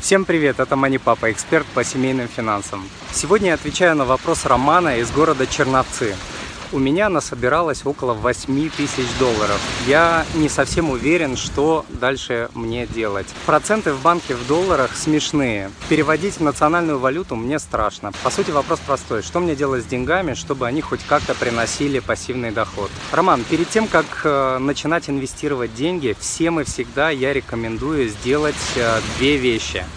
Всем привет, это Мани Папа, эксперт по семейным финансам. Сегодня я отвечаю на вопрос Романа из города Черновцы. У меня насобиралось около 8 тысяч долларов. Я не совсем уверен, что дальше мне делать. Проценты в банке в долларах смешные. Переводить в национальную валюту мне страшно. По сути вопрос простой. Что мне делать с деньгами, чтобы они хоть как-то приносили пассивный доход? Роман, перед тем, как э, начинать инвестировать деньги, всем и всегда я рекомендую сделать э, две вещи –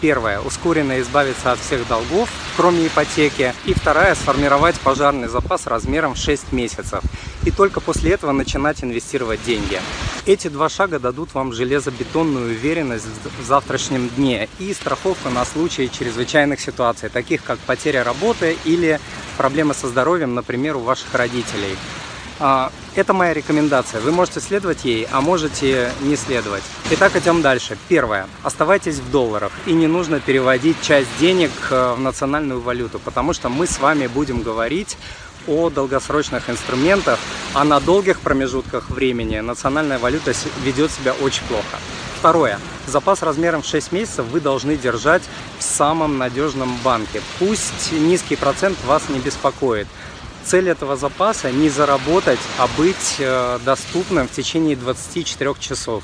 Первое – ускоренно избавиться от всех долгов, кроме ипотеки. И вторая – сформировать пожарный запас размером в 6 месяцев. И только после этого начинать инвестировать деньги. Эти два шага дадут вам железобетонную уверенность в завтрашнем дне и страховку на случай чрезвычайных ситуаций, таких как потеря работы или проблемы со здоровьем, например, у ваших родителей. А, это моя рекомендация. Вы можете следовать ей, а можете не следовать. Итак, идем дальше. Первое. Оставайтесь в долларах. И не нужно переводить часть денег э, в национальную валюту, потому что мы с вами будем говорить о долгосрочных инструментах, а на долгих промежутках времени национальная валюта ведет себя очень плохо. Второе. Запас размером в 6 месяцев вы должны держать в самом надежном банке. Пусть низкий процент вас не беспокоит. Цель этого запаса не заработать, а быть э, доступным в течение 24 часов.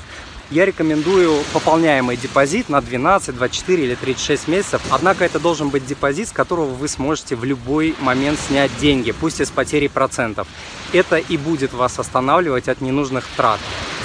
Я рекомендую пополняемый депозит на 12, 24 или 36 месяцев. Однако это должен быть депозит, с которого вы сможете в любой момент снять деньги, пусть и с потерей процентов. Это и будет вас останавливать от ненужных трат.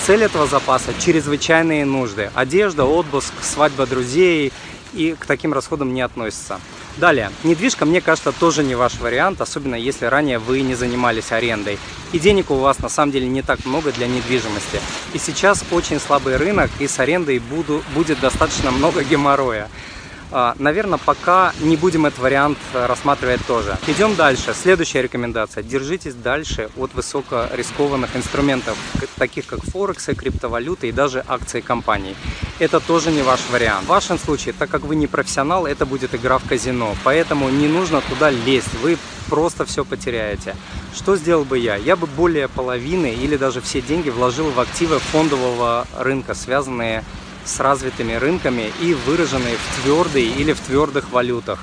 Цель этого запаса – чрезвычайные нужды. Одежда, отпуск, свадьба друзей и к таким расходам не относится. Далее, недвижка, мне кажется, тоже не ваш вариант, особенно если ранее вы не занимались арендой. И денег у вас на самом деле не так много для недвижимости. И сейчас очень слабый рынок, и с арендой буду, будет достаточно много геморроя. А, Наверное, пока не будем этот вариант э, рассматривать тоже. Идем дальше. Следующая рекомендация. Держитесь дальше от высокорискованных инструментов, таких как Форексы, криптовалюты и даже акции компаний. Это тоже не ваш вариант. В вашем случае, так как вы не профессионал, это будет игра в казино. Поэтому не нужно туда лезть. Вы просто все потеряете. Что сделал бы я? Я бы более половины или даже все деньги вложил в активы фондового рынка, связанные с развитыми рынками и выраженные в твердой или в твердых валютах.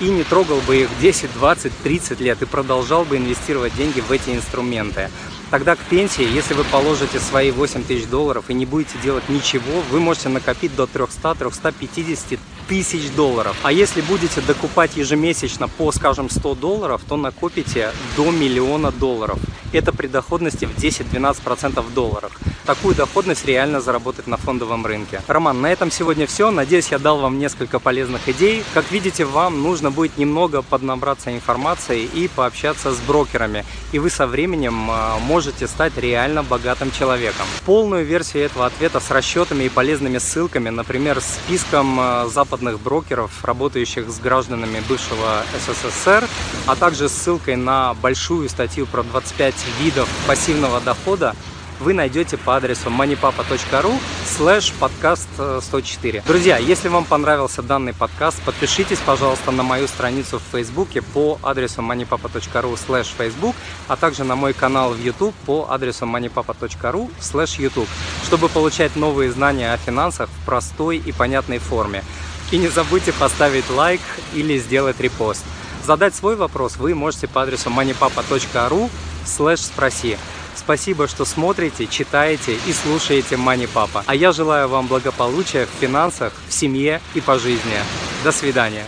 И не трогал бы их 10, 20, 30 лет и продолжал бы инвестировать деньги в эти инструменты. Тогда к пенсии, если вы положите свои 8 тысяч долларов и не будете делать ничего, вы можете накопить до 300-350 тысяч долларов. А если будете докупать ежемесячно по, скажем, 100 долларов, то накопите до миллиона долларов. Это при доходности в 10-12% в долларах. Такую доходность реально заработать на фондовом рынке. Роман, на этом сегодня все. Надеюсь, я дал вам несколько полезных идей. Как видите, вам нужно будет немного поднабраться информации и пообщаться с брокерами. И вы со временем а, можете стать реально богатым человеком. Полную версию этого ответа с расчетами и полезными ссылками, например, с списком а, западных брокеров, работающих с гражданами бывшего СССР, а также ссылкой на большую статью про 25 видов пассивного дохода вы найдете по адресу moneypapa.ru slash подкаст 104. Друзья, если вам понравился данный подкаст, подпишитесь, пожалуйста, на мою страницу в Фейсбуке по адресу moneypapa.ru slash Facebook, а также на мой канал в YouTube по адресу moneypapa.ru slash YouTube, чтобы получать новые знания о финансах в простой и понятной форме. И не забудьте поставить лайк или сделать репост. Задать свой вопрос вы можете по адресу moneypapa.ru слэш спроси. Спасибо, что смотрите, читаете и слушаете Мани Папа. А я желаю вам благополучия в финансах, в семье и по жизни. До свидания.